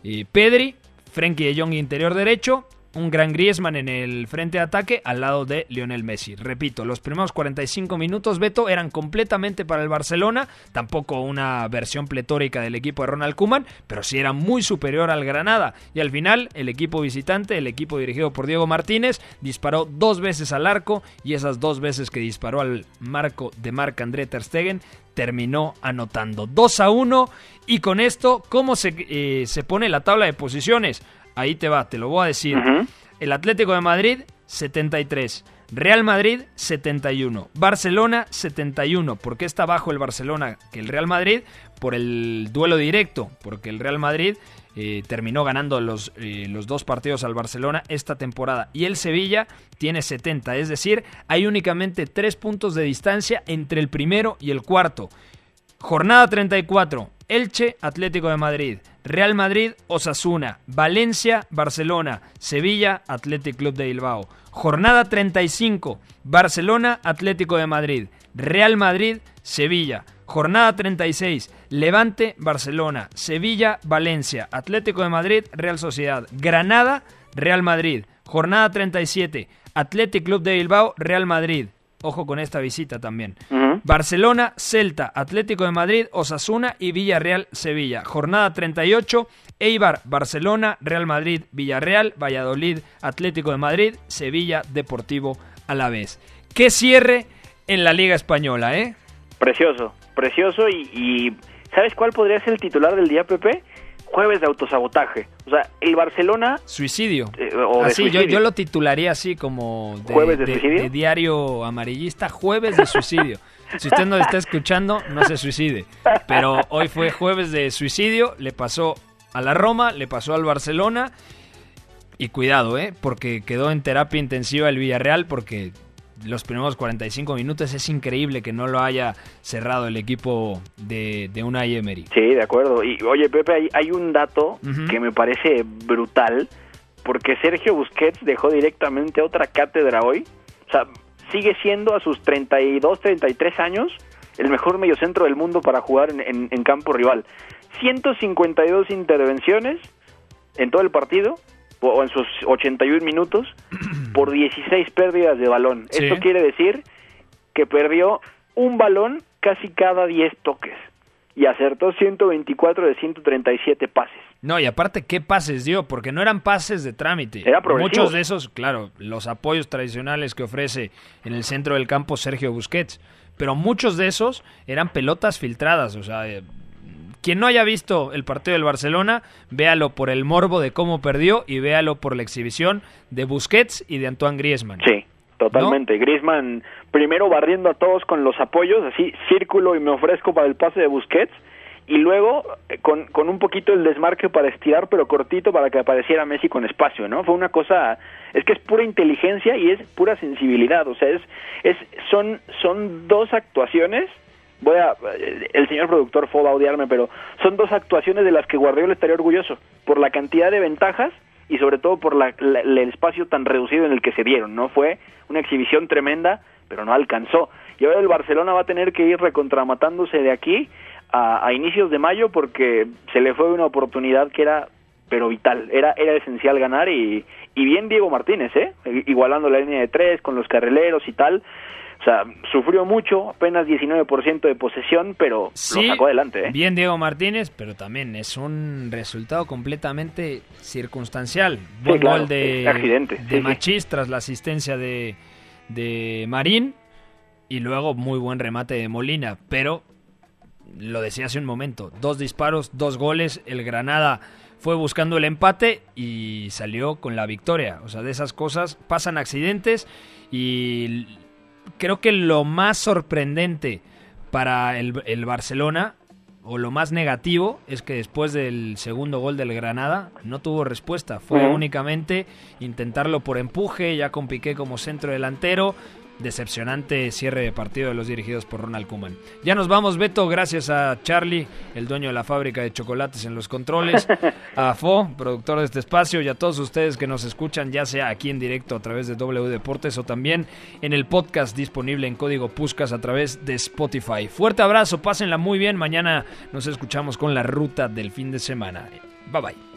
eh, Pedri, Frenkie de Jong interior derecho, un gran Griezmann en el frente de ataque al lado de Lionel Messi. Repito, los primeros 45 minutos, Beto, eran completamente para el Barcelona, tampoco una versión pletórica del equipo de Ronald Koeman, pero sí era muy superior al Granada. Y al final, el equipo visitante, el equipo dirigido por Diego Martínez, disparó dos veces al arco y esas dos veces que disparó al marco de Marc André Ter Stegen terminó anotando 2 a 1 y con esto, ¿cómo se, eh, se pone la tabla de posiciones? Ahí te va, te lo voy a decir. El Atlético de Madrid, 73. Real Madrid, 71. Barcelona, 71. ¿Por qué está bajo el Barcelona que el Real Madrid? Por el duelo directo. Porque el Real Madrid eh, terminó ganando los, eh, los dos partidos al Barcelona esta temporada. Y el Sevilla tiene 70. Es decir, hay únicamente tres puntos de distancia entre el primero y el cuarto. Jornada 34. Elche, Atlético de Madrid. Real Madrid, Osasuna. Valencia, Barcelona. Sevilla, Atlético Club de Bilbao. Jornada 35. Barcelona, Atlético de Madrid. Real Madrid, Sevilla. Jornada 36. Levante, Barcelona. Sevilla, Valencia. Atlético de Madrid, Real Sociedad. Granada, Real Madrid. Jornada 37. Atlético Club de Bilbao, Real Madrid. Ojo con esta visita también. Barcelona, Celta, Atlético de Madrid, Osasuna y Villarreal, Sevilla. Jornada 38, Eibar, Barcelona, Real Madrid, Villarreal, Valladolid, Atlético de Madrid, Sevilla, Deportivo a la vez. Qué cierre en la Liga Española, ¿eh? Precioso, precioso y, y ¿sabes cuál podría ser el titular del día, Pepe? Jueves de autosabotaje. O sea, el Barcelona... Suicidio. Eh, o de así, suicidio. Yo, yo lo titularía así como de, ¿Jueves de suicidio? diario amarillista, jueves de suicidio. si usted no está escuchando, no se suicide. Pero hoy fue jueves de suicidio, le pasó a la Roma, le pasó al Barcelona. Y cuidado, ¿eh? Porque quedó en terapia intensiva el Villarreal porque los primeros 45 minutos es increíble que no lo haya cerrado el equipo de, de Unai Emery. Sí, de acuerdo. Y oye, Pepe, hay, hay un dato que me parece brutal, porque Sergio Busquets dejó directamente otra cátedra hoy. O sea, sigue siendo a sus 32, 33 años el mejor mediocentro del mundo para jugar en, en- en campo rival. 152 intervenciones en todo el partido, o en sus 81 minutos, por 16 pérdidas de balón. Sí. Esto quiere decir que perdió un balón casi cada 10 toques y acertó 124 de 137 pases. No, y aparte, ¿qué pases dio? Porque no eran pases de trámite. Era. Muchos de esos, claro, los apoyos tradicionales que ofrece en el centro del campo Sergio Busquets. Pero muchos de esos eran pelotas filtradas. O sea, eh, quien no haya visto el partido del Barcelona, véalo por el morbo de cómo perdió y véalo por la exhibición de Busquets y de Antoine Griezmann. Sí, totalmente. Griezmann primero barriendo a todos con los apoyos, así círculo y me ofrezco para el pase de Busquets y luego eh, con, con un poquito el desmarque para estirar pero cortito para que apareciera Messi con espacio, ¿no? Fue una cosa, es que es pura inteligencia y es pura sensibilidad, o sea, es, es son son dos actuaciones voy a el señor productor Fo va a odiarme, pero son dos actuaciones de las que Guardiola estaría orgulloso por la cantidad de ventajas y sobre todo por la- el espacio tan reducido en el que se dieron, ¿no? Fue una exhibición tremenda, pero no alcanzó. Y ahora el Barcelona va a tener que ir recontramatándose de aquí a, a inicios de mayo porque se le fue una oportunidad que era pero vital, era era esencial ganar y, y bien Diego Martínez, ¿eh? Igualando la línea de tres con los carrileros y tal. O sea, sufrió mucho, apenas 19% de posesión, pero Sí, lo sacó adelante, ¿eh? Bien Diego Martínez, pero también es un resultado completamente circunstancial. Buen claro, gol de, accidente, de sí. Machís tras la asistencia de, de Marín y luego muy buen remate de Molina, pero lo decía hace un momento, dos disparos, dos goles, el Granada fue buscando el empate y salió con la victoria. O sea, de esas cosas pasan accidentes y creo que lo más sorprendente para el, el Barcelona, o lo más negativo, es que después del segundo gol del Granada no tuvo respuesta. Fue únicamente intentarlo por empuje, ya con Piqué como centro delantero. Decepcionante cierre de partido de los dirigidos por Ronald Koeman. Ya nos vamos, Beto, gracias a Charlie, el dueño de la fábrica de chocolates en los controles, a Fo, productor de este espacio, y a todos ustedes que nos escuchan, ya sea aquí en directo a través de W Deportes o también en el podcast disponible en código Puscas a través de Spotify. Fuerte abrazo, pásenla muy bien. Mañana nos escuchamos con la ruta del fin de semana. Bye bye.